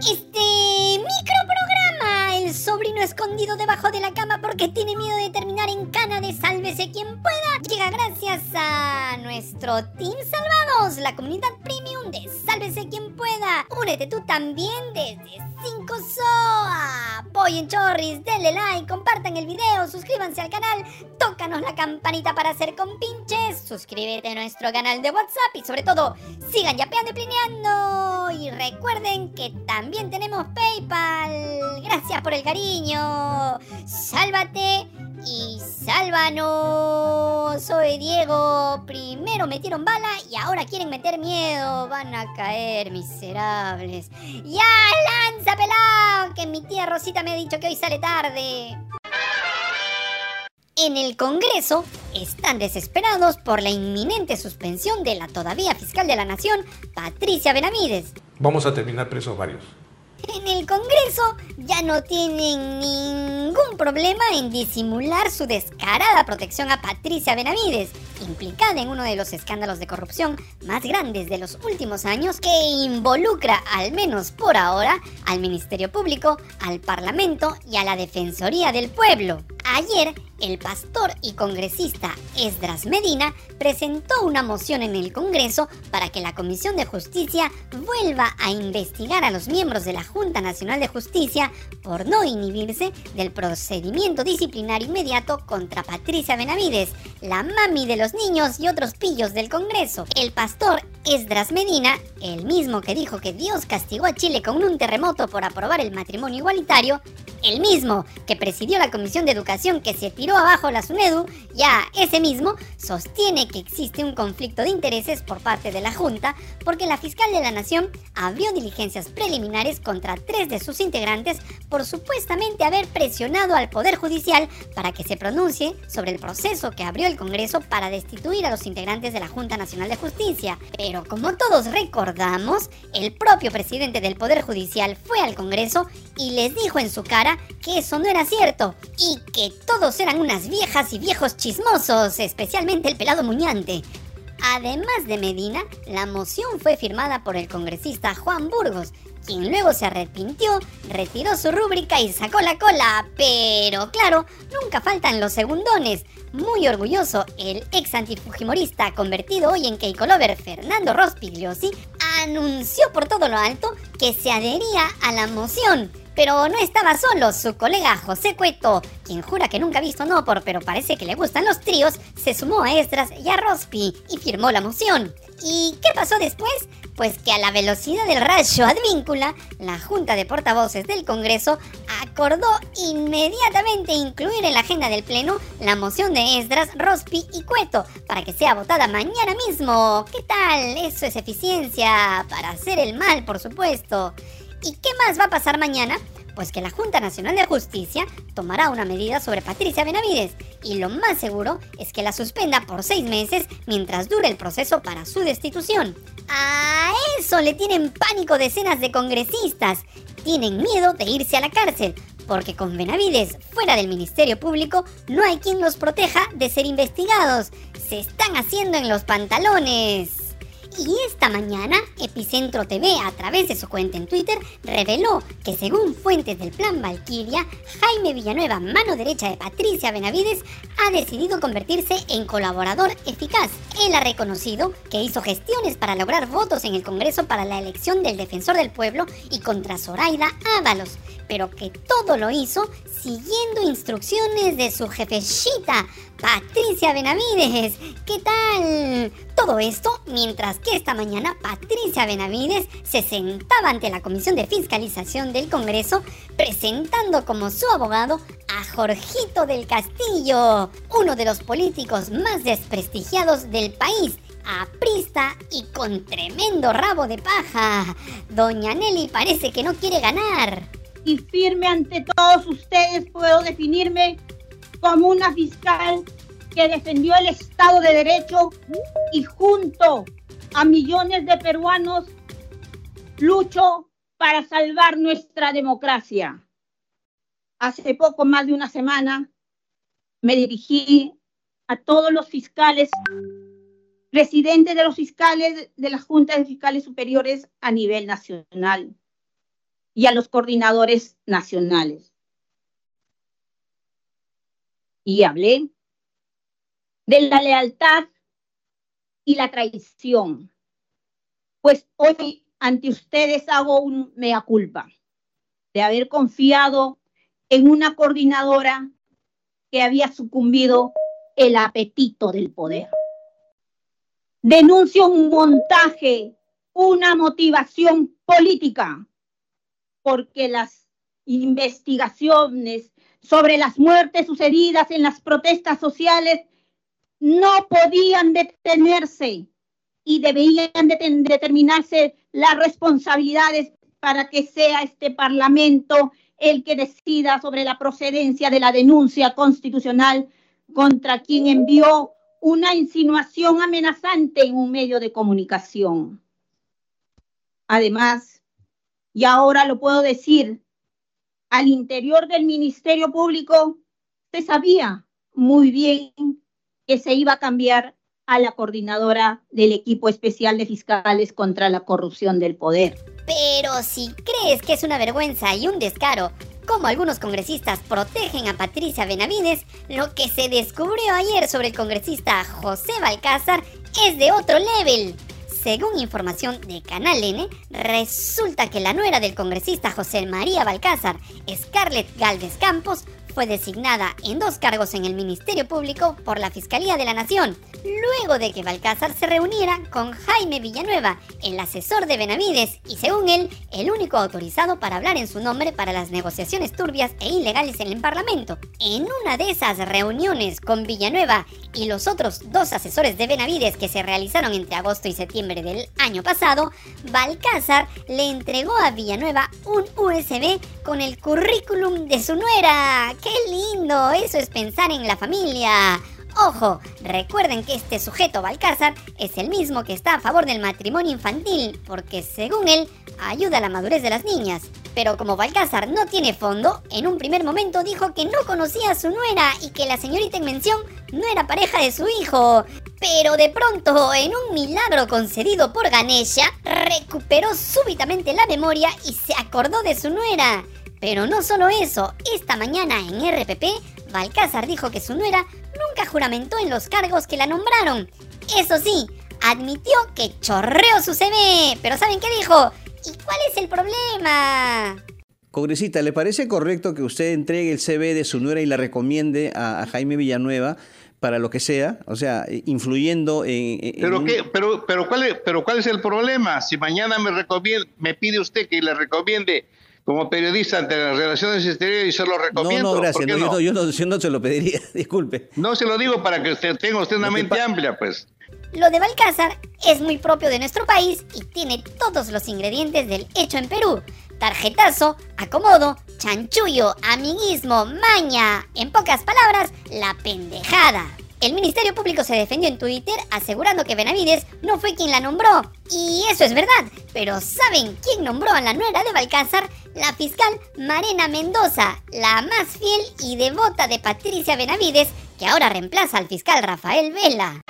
Este microprograma, el sobrino escondido debajo de la cama porque tiene miedo de terminar nuestro Team Salvados, la comunidad premium de Sálvese quien pueda. Únete tú también desde 5 SOA. Apoyen Chorris, denle like, compartan el video, suscríbanse al canal, tócanos la campanita para hacer compinches, suscríbete a nuestro canal de WhatsApp y sobre todo, sigan yapeando y plineando. Y recuerden que también tenemos PayPal. Gracias por el cariño. Sálvate y sálvanos. Soy Diego. Primero metieron bala y ahora quieren meter miedo. Van a caer, miserables. ¡Ya, lanza, pelado! Que mi tía Rosita me ha dicho que hoy sale tarde. En el Congreso están desesperados por la inminente suspensión de la todavía fiscal de la Nación, Patricia Benavides. Vamos a terminar presos varios. En el Congreso ya no tienen ningún problema en disimular su descarada protección a Patricia Benavides, implicada en uno de los escándalos de corrupción más grandes de los últimos años que involucra, al menos por ahora, al Ministerio Público, al Parlamento y a la Defensoría del Pueblo. Ayer, el pastor y congresista Esdras Medina presentó una moción en el Congreso para que la Comisión de Justicia vuelva a investigar a los miembros de la Junta Nacional de Justicia por no inhibirse del procedimiento disciplinario inmediato contra Patricia Benavides, la mami de los niños y otros pillos del Congreso. El pastor Esdras Medina, el mismo que dijo que Dios castigó a Chile con un terremoto por aprobar el matrimonio igualitario, el mismo que presidió la Comisión de Educación que se tiró abajo la SUNEDU, ya ese mismo, sostiene que existe un conflicto de intereses por parte de la Junta porque la fiscal de la Nación abrió diligencias preliminares contra tres de sus integrantes por supuestamente haber presionado al Poder Judicial para que se pronuncie sobre el proceso que abrió el Congreso para destituir a los integrantes de la Junta Nacional de Justicia. Pero como todos recordamos, el propio presidente del Poder Judicial fue al Congreso y les dijo en su cara que eso no era cierto y que todos eran unas viejas y viejos chismosos, especialmente el pelado muñante. Además de Medina, la moción fue firmada por el congresista Juan Burgos, quien luego se arrepintió, retiró su rúbrica y sacó la cola. Pero claro, nunca faltan los segundones. Muy orgulloso, el ex antifujimorista convertido hoy en Keiko Lover, Fernando Rospigliosi, anunció por todo lo alto que se adhería a la moción. Pero no estaba solo, su colega José Cueto, quien jura que nunca ha visto Nopor, pero parece que le gustan los tríos, se sumó a Estras y a Rospi y firmó la moción. ¿Y qué pasó después? Pues que a la velocidad del rayo advíncula, la Junta de Portavoces del Congreso acordó inmediatamente incluir en la agenda del Pleno la moción de Esdras, Rospi y Cueto para que sea votada mañana mismo. ¿Qué tal? Eso es eficiencia para hacer el mal, por supuesto. ¿Y qué más va a pasar mañana? Pues que la Junta Nacional de Justicia tomará una medida sobre Patricia Benavides y lo más seguro es que la suspenda por seis meses mientras dure el proceso para su destitución. A eso le tienen pánico decenas de congresistas. Tienen miedo de irse a la cárcel porque con Benavides fuera del Ministerio Público no hay quien los proteja de ser investigados. Se están haciendo en los pantalones. Y esta mañana, Epicentro TV, a través de su cuenta en Twitter, reveló que según fuentes del Plan Valkyria, Jaime Villanueva, mano derecha de Patricia Benavides, ha decidido convertirse en colaborador eficaz. Él ha reconocido que hizo gestiones para lograr votos en el Congreso para la elección del defensor del pueblo y contra Zoraida Ábalos, pero que todo lo hizo siguiendo instrucciones de su jefecita, Patricia Benavides. ¿Qué tal? Todo esto mientras que esta mañana Patricia Benavides se sentaba ante la Comisión de Fiscalización del Congreso presentando como su abogado a Jorgito del Castillo, uno de los políticos más desprestigiados del país aprista y con tremendo rabo de paja. Doña Nelly parece que no quiere ganar. Y firme ante todos ustedes puedo definirme como una fiscal que defendió el Estado de Derecho y junto a millones de peruanos lucho para salvar nuestra democracia. Hace poco más de una semana me dirigí a todos los fiscales, presidentes de los fiscales de las juntas de fiscales superiores a nivel nacional. y a los coordinadores nacionales. Y hablé de la lealtad y la traición. Pues hoy ante ustedes hago un mea culpa de haber confiado en una coordinadora que había sucumbido el apetito del poder. Denuncio un montaje, una motivación política, porque las investigaciones sobre las muertes sucedidas en las protestas sociales no podían detenerse y debían determinarse las responsabilidades para que sea este Parlamento el que decida sobre la procedencia de la denuncia constitucional contra quien envió una insinuación amenazante en un medio de comunicación. Además, y ahora lo puedo decir, al interior del Ministerio Público se sabía muy bien que se iba a cambiar a la coordinadora del equipo especial de fiscales contra la corrupción del poder. Pero si crees que es una vergüenza y un descaro, como algunos congresistas protegen a Patricia Benavides, lo que se descubrió ayer sobre el congresista José Balcázar es de otro level. Según información de Canal N, resulta que la nuera del congresista José María Balcázar, Scarlett Galvez Campos, fue designada en dos cargos en el Ministerio Público por la Fiscalía de la Nación, luego de que Balcázar se reuniera con Jaime Villanueva, el asesor de Benavides y según él, el único autorizado para hablar en su nombre para las negociaciones turbias e ilegales en el Parlamento. En una de esas reuniones con Villanueva y los otros dos asesores de Benavides que se realizaron entre agosto y septiembre del año pasado, Balcázar le entregó a Villanueva un USB con el currículum de su nuera. ¡Qué lindo! Eso es pensar en la familia. Ojo, recuerden que este sujeto Balcázar es el mismo que está a favor del matrimonio infantil, porque según él ayuda a la madurez de las niñas. Pero como Balcázar no tiene fondo, en un primer momento dijo que no conocía a su nuera y que la señorita en mención no era pareja de su hijo. Pero de pronto, en un milagro concedido por Ganesha, recuperó súbitamente la memoria y se acordó de su nuera. Pero no solo eso, esta mañana en RPP, Balcázar dijo que su nuera nunca juramentó en los cargos que la nombraron. Eso sí, admitió que chorreó su CV, pero ¿saben qué dijo? ¿Y cuál es el problema? Congresista, ¿le parece correcto que usted entregue el CV de su nuera y la recomiende a, Jaime Villanueva para lo que sea? O sea, influyendo en... ¿Pero, qué, pero, pero, ¿cuál es, pero ¿cuál es el problema? Si mañana me, me pide usted que le recomiende como periodista ante las relaciones exteriores y se lo recomiendo. No, no, gracias. yo, no, yo, no, se lo pediría, disculpe. No se lo digo para que usted tenga usted una mente amplia, pues. Lo de Balcázar es muy propio de nuestro país y tiene todos los ingredientes del hecho en Perú. Tarjetazo, acomodo, chanchullo, amiguismo, maña. En pocas palabras, la pendejada. El Ministerio Público se defendió en Twitter asegurando que Benavides no fue quien la nombró. Y eso es verdad. Pero ¿saben quién nombró a la nuera de Balcázar? La fiscal Marena Mendoza, la más fiel y devota de Patricia Benavides, que ahora reemplaza al fiscal Rafael Vela.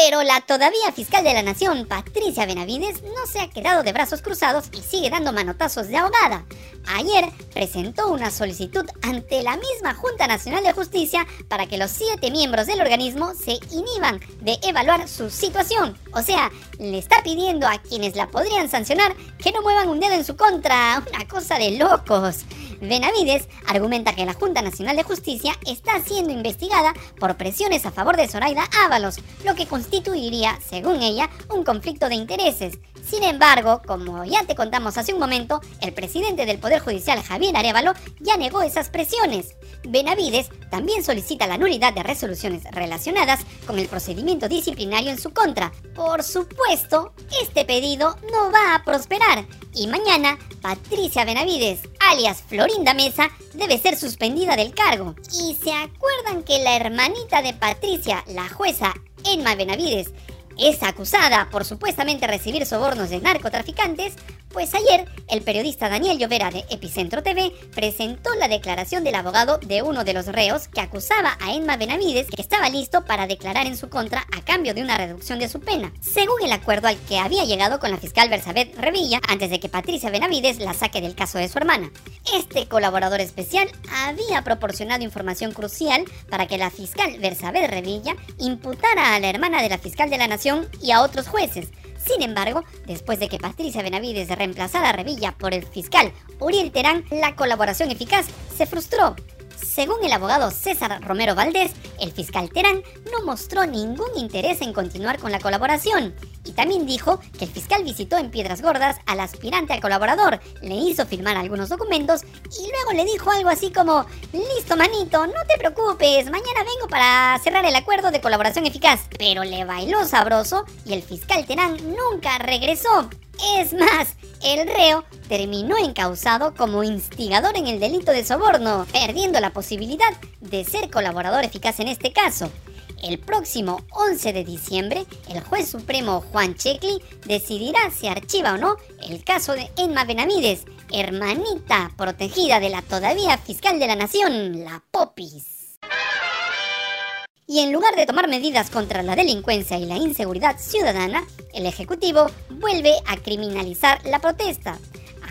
Pero la todavía fiscal de la Nación, Patricia Benavides, no se ha quedado de brazos cruzados y sigue dando manotazos de ahogada. Ayer presentó una solicitud ante la misma Junta Nacional de Justicia para que los siete miembros del organismo se inhiban de evaluar su situación. O sea, le está pidiendo a quienes la podrían sancionar que no muevan un dedo en su contra. Una cosa de locos. Benavides argumenta que la Junta Nacional de Justicia está siendo investigada por presiones a favor de Zoraida Ábalos, lo que constituiría, según ella, un conflicto de intereses. Sin embargo, como ya te contamos hace un momento, el presidente del Poder Judicial, Javier Arevalo, ya negó esas presiones. Benavides también solicita la nulidad de resoluciones relacionadas con el procedimiento disciplinario en su contra. Por supuesto, este pedido no va a prosperar y mañana Patricia Benavides, alias Florinda Mesa, debe ser suspendida del cargo. Y se acuerdan que la hermanita de Patricia, la jueza Emma Benavides, es acusada por supuestamente recibir sobornos de narcotraficantes, Pues ayer, el periodista Daniel Llovera de Epicentro TV presentó la declaración del abogado de uno de los reos que acusaba a Emma Benavides que estaba listo para declarar en su contra a cambio de una reducción de su pena, según el acuerdo al que había llegado con la fiscal Bersabet Revilla antes de que Patricia Benavides la saque del caso de su hermana. Este colaborador especial había proporcionado información crucial para que la fiscal Bersabet Revilla imputara a la hermana de la fiscal de la Nación y a otros jueces, sin embargo, después de que Patricia Benavides reemplazara a Revilla por el fiscal Uriel Terán, la colaboración eficaz se frustró. Según el abogado César Romero Valdés, el fiscal Terán no mostró ningún interés en continuar con la colaboración y también dijo que el fiscal visitó en Piedras Gordas al aspirante a colaborador, le hizo firmar algunos documentos y luego le dijo algo así como, listo manito, no te preocupes, mañana vengo para cerrar el acuerdo de colaboración eficaz. Pero le bailó sabroso y el fiscal Terán nunca regresó. Es más, el reo terminó encausado como instigador en el delito de soborno, perdiendo la posibilidad de ser colaborador eficaz en este caso. El próximo 11 de diciembre, el juez supremo Juan Checli decidirá si archiva o no el caso de Emma Benavides, hermanita protegida de la todavía fiscal de la nación, la Popis. Y en lugar de tomar medidas contra la delincuencia y la inseguridad ciudadana, el Ejecutivo vuelve a criminalizar la protesta.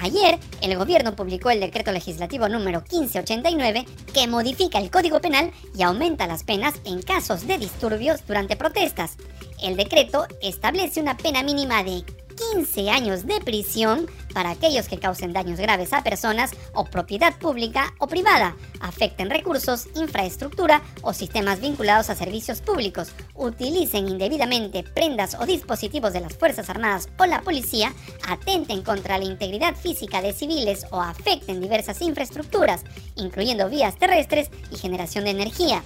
Ayer, el gobierno publicó el decreto legislativo número 1589 que modifica el Código Penal y aumenta las penas en casos de disturbios durante protestas. El decreto establece una pena mínima de 15 años de prisión para aquellos que causen daños graves a personas o propiedad pública o privada, afecten recursos, infraestructura o sistemas vinculados a servicios públicos, utilicen indebidamente prendas o dispositivos de las Fuerzas Armadas o la policía, atenten contra la integridad física de civiles o afecten diversas infraestructuras, incluyendo vías terrestres y generación de energía.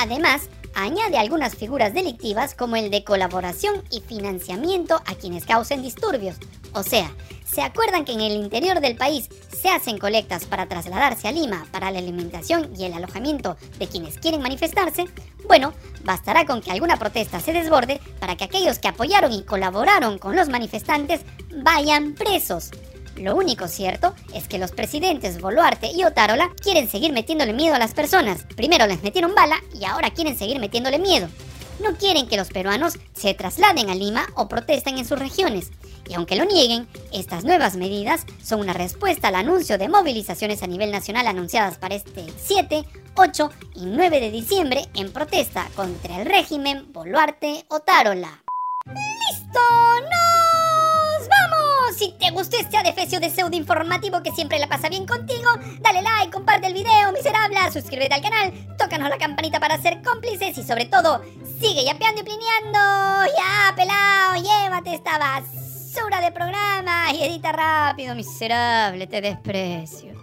Además, añade algunas figuras delictivas como el de colaboración y financiamiento a quienes causen disturbios. O sea, ¿se acuerdan que en el interior del país se hacen colectas para trasladarse a Lima para la alimentación y el alojamiento de quienes quieren manifestarse? Bueno, bastará con que alguna protesta se desborde para que aquellos que apoyaron y colaboraron con los manifestantes vayan presos. Lo único cierto es que los presidentes Boluarte y Otárola quieren seguir metiéndole miedo a las personas. Primero les metieron bala y ahora quieren seguir metiéndole miedo. No quieren que los peruanos se trasladen a Lima o protesten en sus regiones. Y aunque lo nieguen, estas nuevas medidas son una respuesta al anuncio de movilizaciones a nivel nacional anunciadas para este 7, 8 y 9 de diciembre en protesta contra el régimen Boluarte-Otárola. ¡Listo! Si te gustó este adefesio de pseudo informativo que siempre la pasa bien contigo, dale like, comparte el video, miserable, suscríbete al canal, tócanos la campanita para ser cómplices y sobre todo, sigue yapeando y plineando. Ya, pelao, llévate esta basura de programa y edita rápido, miserable, te desprecio.